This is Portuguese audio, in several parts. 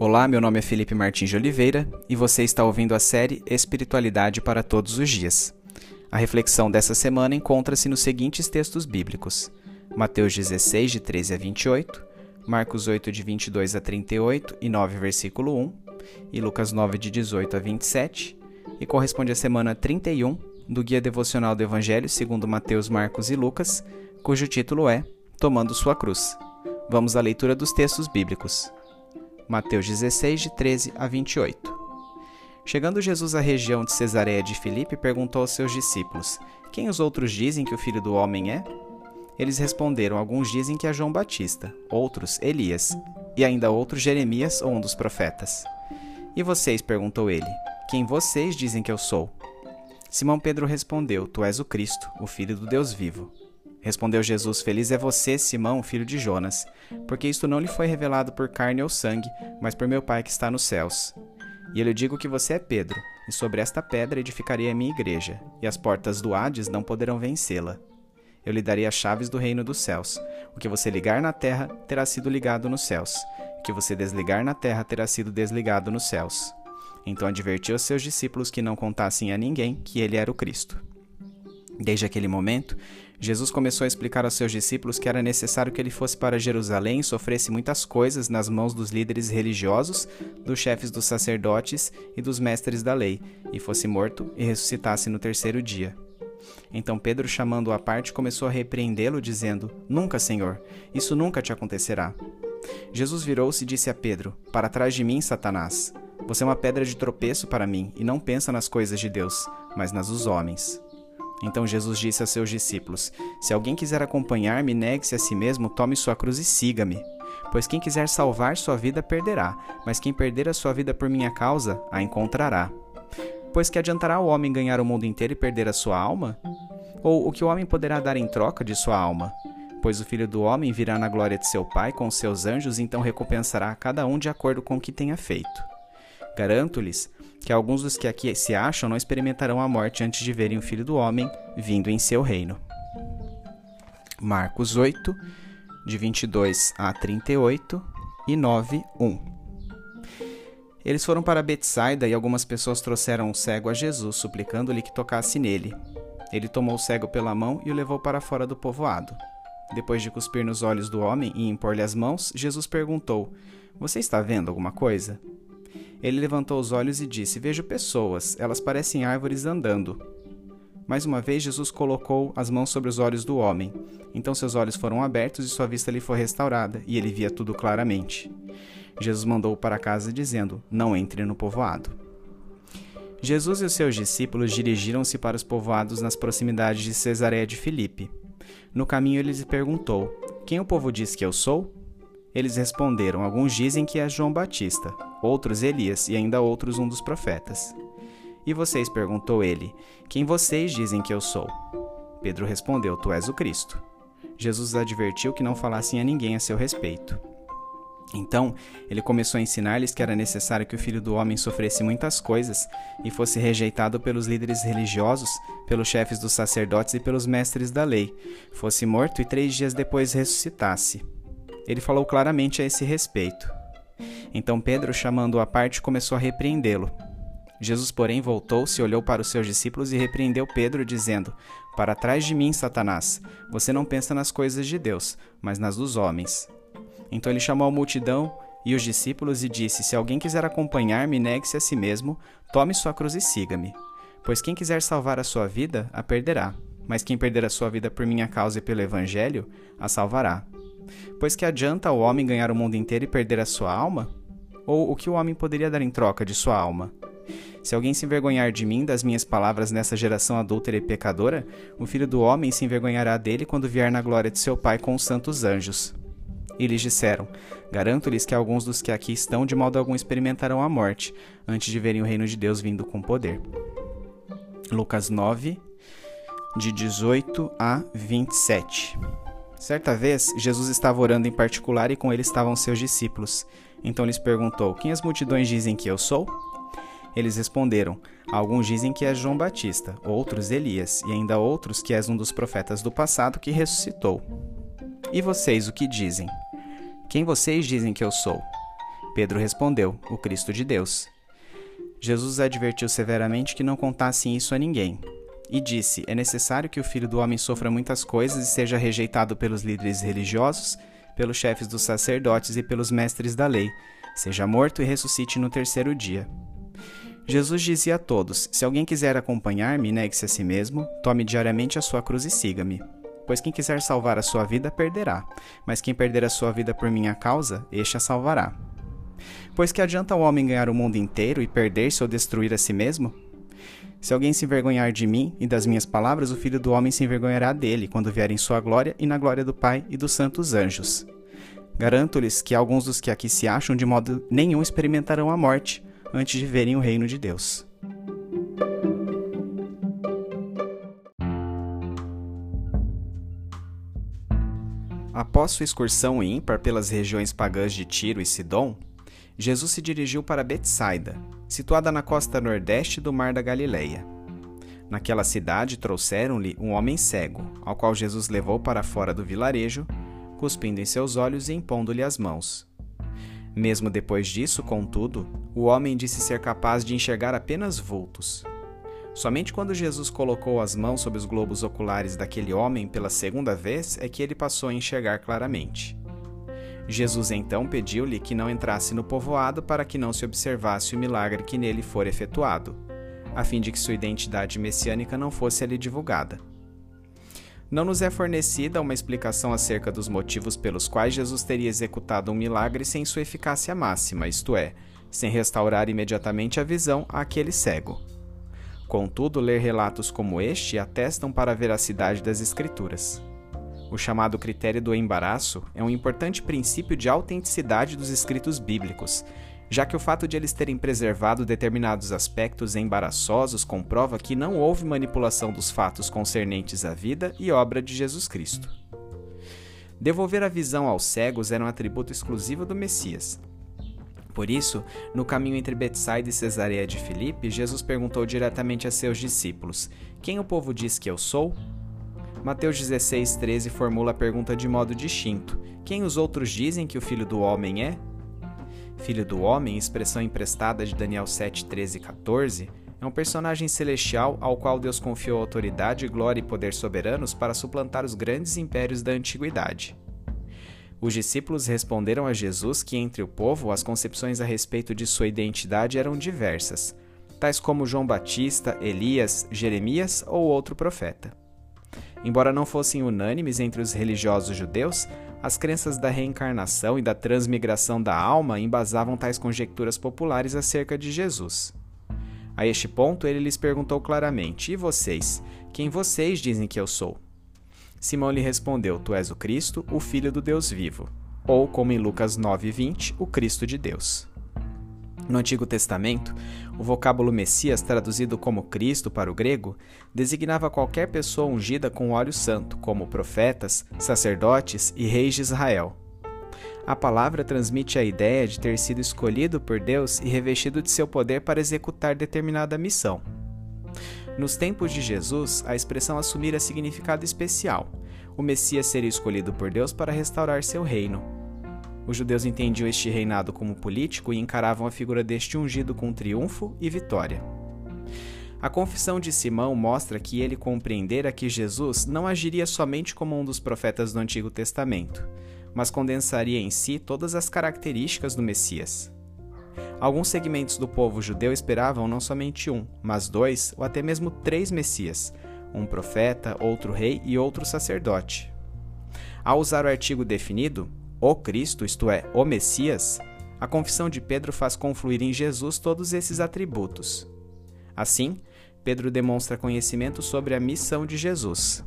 Olá, meu nome é Felipe Martins de Oliveira e você está ouvindo a série Espiritualidade para Todos os Dias. A reflexão dessa semana encontra-se nos seguintes textos bíblicos: Mateus 16, de 13 a 28, Marcos 8, de 22 a 38 e 9, versículo 1, e Lucas 9, de 18 a 27, e corresponde à semana 31 do Guia Devocional do Evangelho segundo Mateus, Marcos e Lucas, cujo título é Tomando Sua Cruz. Vamos à leitura dos textos bíblicos. Mateus 16, de 13 a 28. Chegando Jesus à região de Cesareia de Filipe, perguntou aos seus discípulos: Quem os outros dizem que o filho do homem é? Eles responderam: Alguns dizem que é João Batista, outros Elias, e ainda outros Jeremias ou um dos profetas. E vocês? perguntou ele: Quem vocês dizem que eu sou? Simão Pedro respondeu: Tu és o Cristo, o Filho do Deus vivo. Respondeu Jesus: Feliz é você, Simão, filho de Jonas, porque isto não lhe foi revelado por carne ou sangue, mas por meu Pai que está nos céus. E eu lhe digo que você é Pedro, e sobre esta pedra edificarei a minha igreja, e as portas do Hades não poderão vencê-la. Eu lhe darei as chaves do reino dos céus. O que você ligar na terra terá sido ligado nos céus, o que você desligar na terra terá sido desligado nos céus. Então advertiu seus discípulos que não contassem a ninguém que ele era o Cristo. Desde aquele momento, Jesus começou a explicar aos seus discípulos que era necessário que ele fosse para Jerusalém e sofresse muitas coisas nas mãos dos líderes religiosos, dos chefes dos sacerdotes e dos mestres da lei, e fosse morto e ressuscitasse no terceiro dia. Então Pedro, chamando-o à parte, começou a repreendê-lo, dizendo: Nunca, Senhor, isso nunca te acontecerá. Jesus virou-se e disse a Pedro: Para trás de mim, Satanás. Você é uma pedra de tropeço para mim e não pensa nas coisas de Deus, mas nas dos homens. Então Jesus disse a seus discípulos: Se alguém quiser acompanhar-me, negue-se a si mesmo, tome sua cruz e siga-me. Pois quem quiser salvar sua vida perderá, mas quem perder a sua vida por minha causa, a encontrará. Pois que adiantará o homem ganhar o mundo inteiro e perder a sua alma? Ou o que o homem poderá dar em troca de sua alma? Pois o filho do homem virá na glória de seu Pai com seus anjos, então recompensará a cada um de acordo com o que tenha feito. Garanto-lhes que alguns dos que aqui se acham não experimentarão a morte antes de verem o Filho do Homem vindo em seu reino. Marcos 8, de 22 a 38 e 9, 1. Eles foram para Betsaida e algumas pessoas trouxeram um cego a Jesus, suplicando-lhe que tocasse nele. Ele tomou o cego pela mão e o levou para fora do povoado. Depois de cuspir nos olhos do homem e impor-lhe as mãos, Jesus perguntou: Você está vendo alguma coisa? Ele levantou os olhos e disse: Vejo pessoas, elas parecem árvores andando. Mais uma vez, Jesus colocou as mãos sobre os olhos do homem. Então seus olhos foram abertos e sua vista lhe foi restaurada, e ele via tudo claramente. Jesus mandou-o para casa, dizendo: Não entre no povoado. Jesus e os seus discípulos dirigiram-se para os povoados nas proximidades de Cesareia de Filipe. No caminho ele lhes perguntou: Quem o povo diz que eu sou? Eles responderam: Alguns dizem que é João Batista, outros Elias e ainda outros um dos profetas. E vocês? perguntou ele: Quem vocês dizem que eu sou? Pedro respondeu: Tu és o Cristo. Jesus advertiu que não falassem a ninguém a seu respeito. Então, ele começou a ensinar-lhes que era necessário que o filho do homem sofresse muitas coisas e fosse rejeitado pelos líderes religiosos, pelos chefes dos sacerdotes e pelos mestres da lei, fosse morto e três dias depois ressuscitasse. Ele falou claramente a esse respeito. Então Pedro, chamando-o à parte, começou a repreendê-lo. Jesus, porém, voltou-se, olhou para os seus discípulos e repreendeu Pedro, dizendo: Para trás de mim, Satanás, você não pensa nas coisas de Deus, mas nas dos homens. Então ele chamou a multidão e os discípulos e disse: Se alguém quiser acompanhar-me, negue-se a si mesmo, tome sua cruz e siga-me. Pois quem quiser salvar a sua vida, a perderá. Mas quem perder a sua vida por minha causa e pelo Evangelho, a salvará. Pois que adianta o homem ganhar o mundo inteiro e perder a sua alma? Ou o que o homem poderia dar em troca de sua alma? Se alguém se envergonhar de mim, das minhas palavras nessa geração adúltera e pecadora, o filho do homem se envergonhará dele quando vier na glória de seu Pai com os santos anjos. E lhes disseram: Garanto-lhes que alguns dos que aqui estão de modo algum experimentarão a morte, antes de verem o reino de Deus vindo com poder. Lucas 9, de 18 a 27. Certa vez, Jesus estava orando em particular e com ele estavam seus discípulos. Então lhes perguntou: Quem as multidões dizem que eu sou? Eles responderam: Alguns dizem que és João Batista, outros Elias, e ainda outros que és um dos profetas do passado que ressuscitou. E vocês o que dizem? Quem vocês dizem que eu sou? Pedro respondeu: O Cristo de Deus. Jesus advertiu severamente que não contassem isso a ninguém. E disse: É necessário que o filho do homem sofra muitas coisas e seja rejeitado pelos líderes religiosos, pelos chefes dos sacerdotes e pelos mestres da lei, seja morto e ressuscite no terceiro dia. Jesus dizia a todos: Se alguém quiser acompanhar-me, negue-se a si mesmo, tome diariamente a sua cruz e siga-me. Pois quem quiser salvar a sua vida perderá, mas quem perder a sua vida por minha causa, este a salvará. Pois que adianta o homem ganhar o mundo inteiro e perder-se ou destruir a si mesmo? Se alguém se envergonhar de mim e das minhas palavras, o filho do homem se envergonhará dele quando vier em sua glória e na glória do Pai e dos santos anjos. Garanto-lhes que alguns dos que aqui se acham de modo nenhum experimentarão a morte antes de verem o reino de Deus. Após sua excursão ímpar pelas regiões pagãs de Tiro e Sidom, Jesus se dirigiu para Betsaida, situada na costa nordeste do Mar da Galileia. Naquela cidade trouxeram-lhe um homem cego, ao qual Jesus levou para fora do vilarejo, cuspindo em seus olhos e impondo-lhe as mãos. Mesmo depois disso, contudo, o homem disse ser capaz de enxergar apenas vultos. Somente quando Jesus colocou as mãos sobre os globos oculares daquele homem pela segunda vez é que ele passou a enxergar claramente. Jesus então pediu-lhe que não entrasse no povoado para que não se observasse o milagre que nele for efetuado, a fim de que sua identidade messiânica não fosse ali divulgada. Não nos é fornecida uma explicação acerca dos motivos pelos quais Jesus teria executado um milagre sem sua eficácia máxima, isto é, sem restaurar imediatamente a visão àquele cego. Contudo, ler relatos como este atestam para a veracidade das Escrituras. O chamado critério do embaraço é um importante princípio de autenticidade dos escritos bíblicos, já que o fato de eles terem preservado determinados aspectos embaraçosos comprova que não houve manipulação dos fatos concernentes à vida e obra de Jesus Cristo. Devolver a visão aos cegos era um atributo exclusivo do Messias. Por isso, no caminho entre Betsaida e Cesareia de Filipe, Jesus perguntou diretamente a seus discípulos: Quem o povo diz que eu sou? Mateus 16, 13 formula a pergunta de modo distinto: Quem os outros dizem que o filho do homem é? Filho do homem, expressão emprestada de Daniel 7, 13 e 14, é um personagem celestial ao qual Deus confiou autoridade, glória e poder soberanos para suplantar os grandes impérios da antiguidade. Os discípulos responderam a Jesus que entre o povo as concepções a respeito de sua identidade eram diversas, tais como João Batista, Elias, Jeremias ou outro profeta. Embora não fossem unânimes entre os religiosos judeus, as crenças da reencarnação e da transmigração da alma embasavam tais conjecturas populares acerca de Jesus. A este ponto, ele lhes perguntou claramente: E vocês? Quem vocês dizem que eu sou? Simão lhe respondeu: Tu és o Cristo, o Filho do Deus vivo. Ou, como em Lucas 9:20, o Cristo de Deus. No Antigo Testamento, o vocábulo Messias, traduzido como Cristo para o grego, designava qualquer pessoa ungida com óleo santo, como profetas, sacerdotes e reis de Israel. A palavra transmite a ideia de ter sido escolhido por Deus e revestido de seu poder para executar determinada missão. Nos tempos de Jesus, a expressão assumira significado especial. O Messias seria escolhido por Deus para restaurar seu reino. Os judeus entendiam este reinado como político e encaravam a figura deste ungido com triunfo e vitória. A confissão de Simão mostra que ele compreendera que Jesus não agiria somente como um dos profetas do Antigo Testamento, mas condensaria em si todas as características do Messias. Alguns segmentos do povo judeu esperavam não somente um, mas dois ou até mesmo três Messias, um profeta, outro rei e outro sacerdote. Ao usar o artigo definido, o Cristo, isto é, o Messias, a confissão de Pedro faz confluir em Jesus todos esses atributos. Assim, Pedro demonstra conhecimento sobre a missão de Jesus.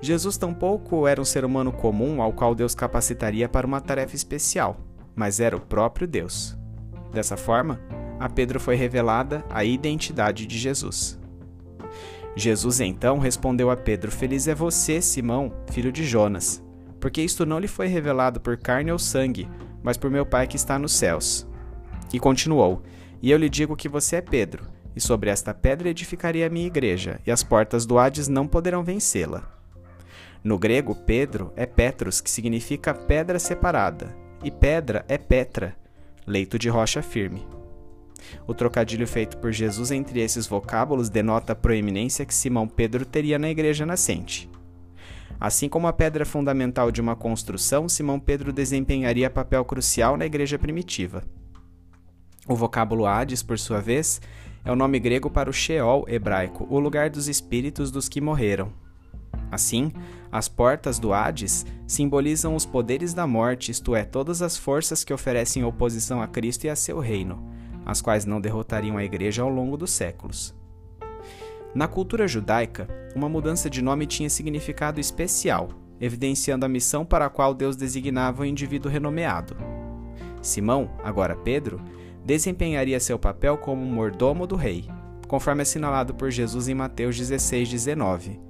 Jesus tampouco era um ser humano comum ao qual Deus capacitaria para uma tarefa especial, mas era o próprio Deus. Dessa forma, a Pedro foi revelada a identidade de Jesus. Jesus então respondeu a Pedro: Feliz é você, Simão, filho de Jonas porque isto não lhe foi revelado por carne ou sangue, mas por meu Pai que está nos céus. E continuou: E eu lhe digo que você é Pedro, e sobre esta pedra edificarei a minha igreja, e as portas do Hades não poderão vencê-la. No grego, Pedro é Petros, que significa pedra separada, e pedra é Petra, leito de rocha firme. O trocadilho feito por Jesus entre esses vocábulos denota a proeminência que Simão Pedro teria na igreja nascente. Assim como a pedra fundamental de uma construção, Simão Pedro desempenharia papel crucial na igreja primitiva. O vocábulo Hades, por sua vez, é o nome grego para o Sheol hebraico, o lugar dos espíritos dos que morreram. Assim, as portas do Hades simbolizam os poderes da morte, isto é, todas as forças que oferecem oposição a Cristo e a seu reino, as quais não derrotariam a igreja ao longo dos séculos. Na cultura judaica, uma mudança de nome tinha significado especial, evidenciando a missão para a qual Deus designava o indivíduo renomeado. Simão, agora Pedro, desempenharia seu papel como mordomo do rei, conforme assinalado por Jesus em Mateus 16, 19.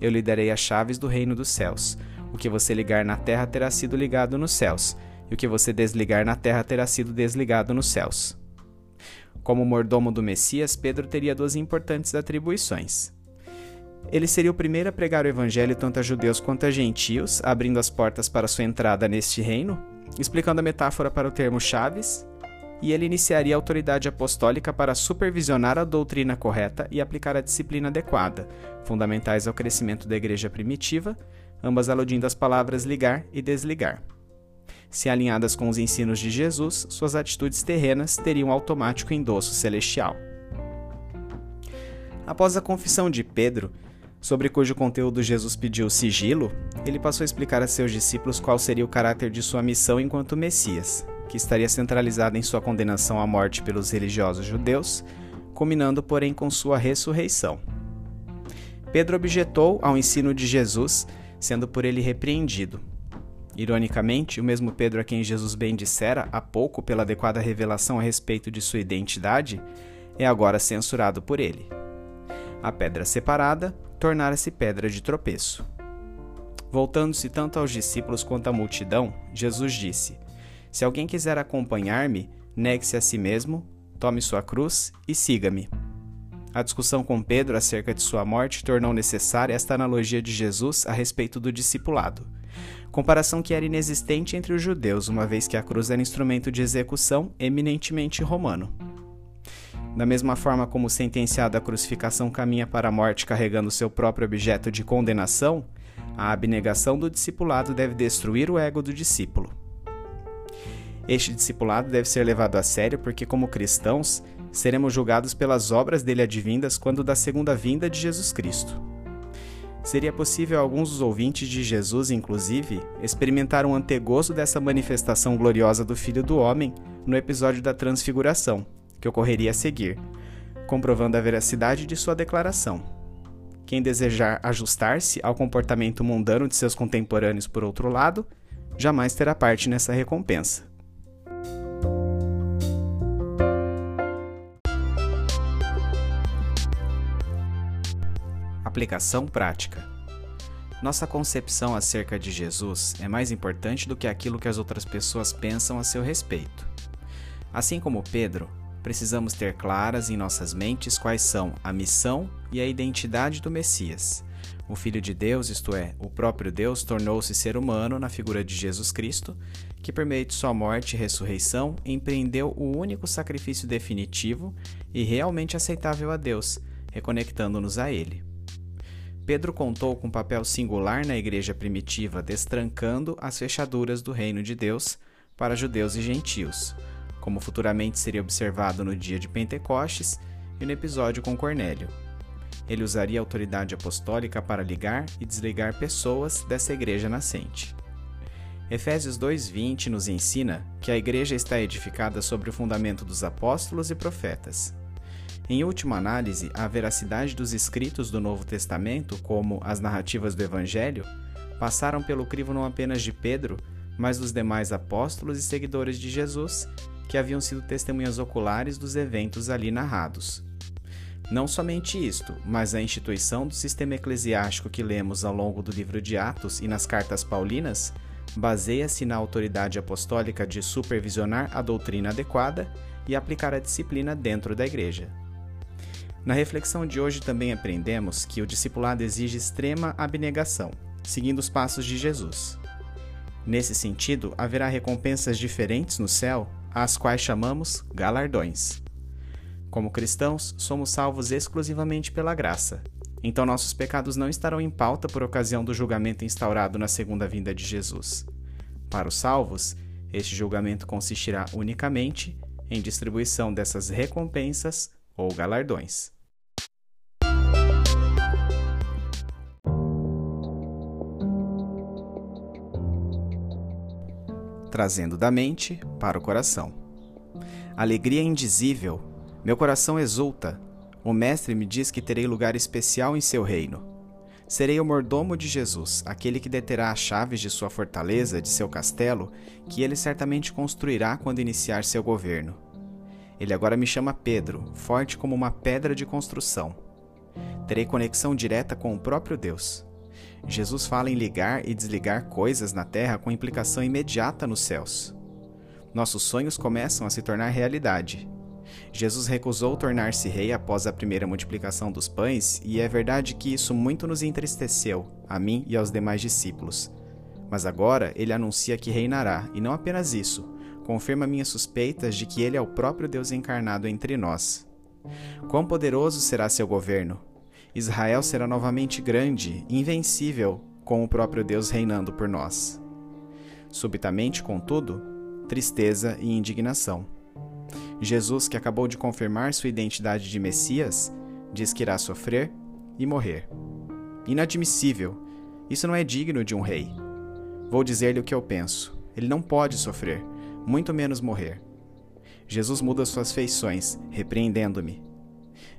Eu lhe darei as chaves do reino dos céus. O que você ligar na terra terá sido ligado nos céus, e o que você desligar na terra terá sido desligado nos céus. Como mordomo do Messias, Pedro teria duas importantes atribuições. Ele seria o primeiro a pregar o evangelho tanto a judeus quanto a gentios, abrindo as portas para sua entrada neste reino, explicando a metáfora para o termo chaves, e ele iniciaria a autoridade apostólica para supervisionar a doutrina correta e aplicar a disciplina adequada, fundamentais ao crescimento da igreja primitiva, ambas aludindo às palavras ligar e desligar. Se alinhadas com os ensinos de Jesus, suas atitudes terrenas teriam automático endosso celestial. Após a confissão de Pedro, sobre cujo conteúdo Jesus pediu sigilo, ele passou a explicar a seus discípulos qual seria o caráter de sua missão enquanto Messias, que estaria centralizada em sua condenação à morte pelos religiosos judeus, culminando, porém, com sua ressurreição. Pedro objetou ao ensino de Jesus, sendo por ele repreendido. Ironicamente, o mesmo Pedro a quem Jesus bendissera há pouco pela adequada revelação a respeito de sua identidade, é agora censurado por ele. A pedra separada tornara-se pedra de tropeço. Voltando-se tanto aos discípulos quanto à multidão, Jesus disse: Se alguém quiser acompanhar-me, negue-se a si mesmo, tome sua cruz e siga-me. A discussão com Pedro acerca de sua morte tornou necessária esta analogia de Jesus a respeito do discipulado comparação que era inexistente entre os judeus, uma vez que a cruz era instrumento de execução eminentemente romano. Da mesma forma como o sentenciado à crucificação caminha para a morte carregando seu próprio objeto de condenação, a abnegação do discipulado deve destruir o ego do discípulo. Este discipulado deve ser levado a sério porque, como cristãos, seremos julgados pelas obras dele advindas quando da segunda vinda de Jesus Cristo. Seria possível alguns dos ouvintes de Jesus, inclusive, experimentar um antegozo dessa manifestação gloriosa do Filho do Homem no episódio da Transfiguração, que ocorreria a seguir, comprovando a veracidade de sua declaração. Quem desejar ajustar-se ao comportamento mundano de seus contemporâneos, por outro lado, jamais terá parte nessa recompensa. Aplicação prática. Nossa concepção acerca de Jesus é mais importante do que aquilo que as outras pessoas pensam a seu respeito. Assim como Pedro, precisamos ter claras em nossas mentes quais são a missão e a identidade do Messias. O Filho de Deus, isto é, o próprio Deus, tornou-se ser humano na figura de Jesus Cristo, que, por meio de sua morte e ressurreição, empreendeu o único sacrifício definitivo e realmente aceitável a Deus, reconectando-nos a Ele. Pedro contou com um papel singular na igreja primitiva, destrancando as fechaduras do reino de Deus para judeus e gentios, como futuramente seria observado no dia de Pentecostes e no episódio com Cornélio. Ele usaria a autoridade apostólica para ligar e desligar pessoas dessa igreja nascente. Efésios 2:20 nos ensina que a igreja está edificada sobre o fundamento dos apóstolos e profetas. Em última análise, a veracidade dos escritos do Novo Testamento, como as narrativas do Evangelho, passaram pelo crivo não apenas de Pedro, mas dos demais apóstolos e seguidores de Jesus, que haviam sido testemunhas oculares dos eventos ali narrados. Não somente isto, mas a instituição do sistema eclesiástico que lemos ao longo do livro de Atos e nas cartas paulinas baseia-se na autoridade apostólica de supervisionar a doutrina adequada e aplicar a disciplina dentro da igreja. Na reflexão de hoje também aprendemos que o discipulado exige extrema abnegação, seguindo os passos de Jesus. Nesse sentido, haverá recompensas diferentes no céu às quais chamamos galardões. Como cristãos, somos salvos exclusivamente pela graça. Então nossos pecados não estarão em pauta por ocasião do julgamento instaurado na segunda vinda de Jesus. Para os salvos, este julgamento consistirá unicamente em distribuição dessas recompensas ou galardões. Trazendo da mente para o coração. Alegria indizível, meu coração exulta. O Mestre me diz que terei lugar especial em seu reino. Serei o mordomo de Jesus, aquele que deterá as chaves de sua fortaleza, de seu castelo, que ele certamente construirá quando iniciar seu governo. Ele agora me chama Pedro, forte como uma pedra de construção. Terei conexão direta com o próprio Deus. Jesus fala em ligar e desligar coisas na terra com implicação imediata nos céus. Nossos sonhos começam a se tornar realidade. Jesus recusou tornar-se rei após a primeira multiplicação dos pães, e é verdade que isso muito nos entristeceu, a mim e aos demais discípulos. Mas agora ele anuncia que reinará, e não apenas isso, confirma minhas suspeitas de que ele é o próprio Deus encarnado entre nós. Quão poderoso será seu governo! Israel será novamente grande, invencível, com o próprio Deus reinando por nós. Subitamente, contudo, tristeza e indignação. Jesus, que acabou de confirmar sua identidade de Messias, diz que irá sofrer e morrer. Inadmissível! Isso não é digno de um rei. Vou dizer-lhe o que eu penso. Ele não pode sofrer muito menos morrer. Jesus muda suas feições, repreendendo-me.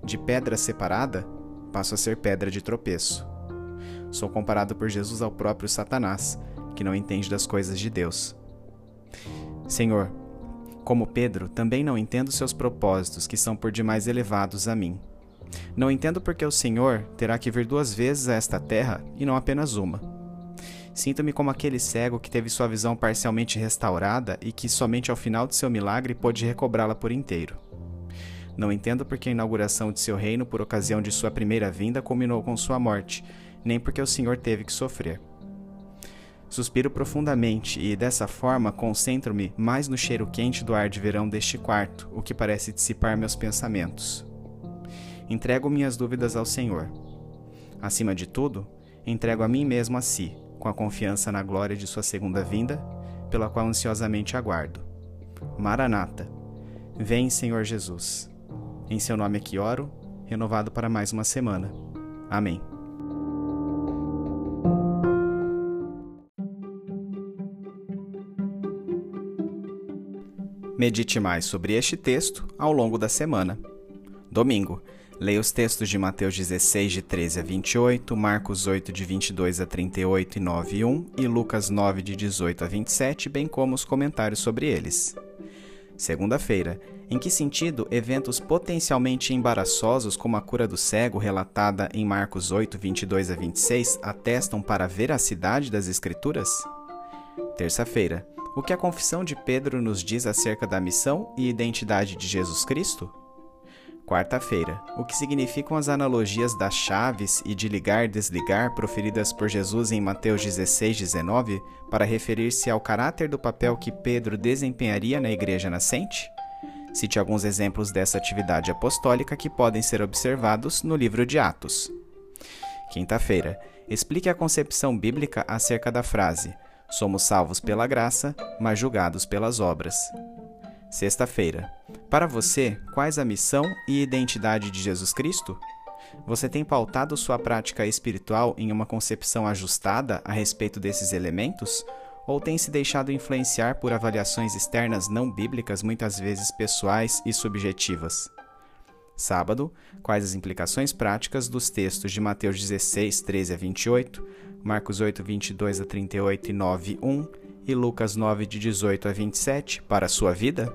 De pedra separada, passo a ser pedra de tropeço. Sou comparado por Jesus ao próprio Satanás, que não entende das coisas de Deus. Senhor, como Pedro, também não entendo seus propósitos, que são por demais elevados a mim. Não entendo porque o Senhor terá que vir duas vezes a esta terra e não apenas uma. Sinto-me como aquele cego que teve sua visão parcialmente restaurada e que somente ao final de seu milagre pôde recobrá-la por inteiro. Não entendo porque a inauguração de seu reino por ocasião de sua primeira vinda culminou com sua morte, nem porque o Senhor teve que sofrer. Suspiro profundamente e, dessa forma, concentro-me mais no cheiro quente do ar de verão deste quarto, o que parece dissipar meus pensamentos. Entrego minhas dúvidas ao Senhor. Acima de tudo, entrego a mim mesmo a si, com a confiança na glória de sua segunda vinda, pela qual ansiosamente aguardo. Maranata. Vem, Senhor Jesus. Em seu nome aqui oro, renovado para mais uma semana. Amém. Medite mais sobre este texto ao longo da semana. Domingo. Leia os textos de Mateus 16, de 13 a 28, Marcos 8, de 22 a 38 e 9 e 1 e Lucas 9, de 18 a 27, bem como os comentários sobre eles. Segunda-feira. Em que sentido eventos potencialmente embaraçosos como a cura do cego relatada em Marcos 8, 22 a 26 atestam para a veracidade das Escrituras? Terça-feira. O que a confissão de Pedro nos diz acerca da missão e identidade de Jesus Cristo? Quarta-feira. O que significam as analogias das chaves e de ligar e desligar proferidas por Jesus em Mateus 16, 19 para referir-se ao caráter do papel que Pedro desempenharia na igreja nascente? Cite alguns exemplos dessa atividade apostólica que podem ser observados no livro de Atos. Quinta-feira. Explique a concepção bíblica acerca da frase: Somos salvos pela graça, mas julgados pelas obras. Sexta-feira. Para você, quais a missão e identidade de Jesus Cristo? Você tem pautado sua prática espiritual em uma concepção ajustada a respeito desses elementos? Ou tem se deixado influenciar por avaliações externas não bíblicas, muitas vezes pessoais e subjetivas? Sábado, quais as implicações práticas dos textos de Mateus 16, 13 a 28, Marcos 8, 22 a 38 e 9, 1 e Lucas 9, de 18 a 27 para a sua vida?